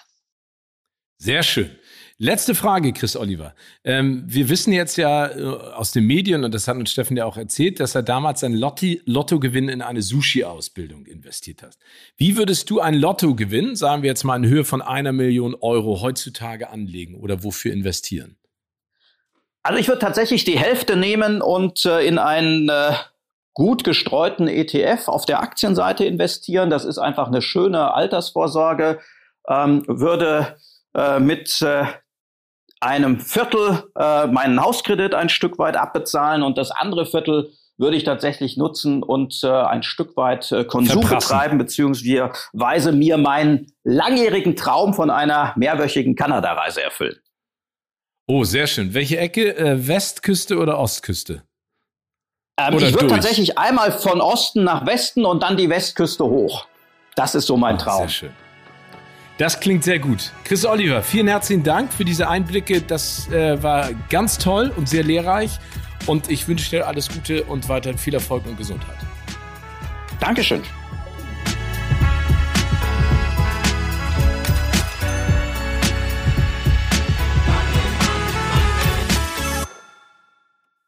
Sehr schön. Letzte Frage, Chris Oliver. Ähm, wir wissen jetzt ja äh, aus den Medien, und das hat uns Steffen ja auch erzählt, dass er damals sein Lotti Lottogewinn in eine Sushi-Ausbildung investiert hat. Wie würdest du ein Lottogewinn, sagen wir jetzt mal in Höhe von einer Million Euro, heutzutage anlegen oder wofür investieren? Also ich würde tatsächlich die Hälfte nehmen und äh, in einen äh, gut gestreuten ETF auf der Aktienseite investieren. Das ist einfach eine schöne Altersvorsorge. Ähm, würde äh, mit äh, einem Viertel äh, meinen Hauskredit ein Stück weit abbezahlen und das andere Viertel würde ich tatsächlich nutzen und äh, ein Stück weit äh, Konsum Verprassen. betreiben, beziehungsweise mir meinen langjährigen Traum von einer mehrwöchigen Kanada-Reise erfüllen. Oh, sehr schön. Welche Ecke? Äh, Westküste oder Ostküste? Ähm, oder ich würde tatsächlich einmal von Osten nach Westen und dann die Westküste hoch. Das ist so mein oh, Traum. Sehr schön. Das klingt sehr gut. Chris Oliver, vielen herzlichen Dank für diese Einblicke. Das äh, war ganz toll und sehr lehrreich. Und ich wünsche dir alles Gute und weiterhin viel Erfolg und Gesundheit. Dankeschön.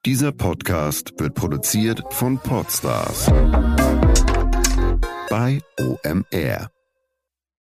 Dieser Podcast wird produziert von Podstars bei OMR.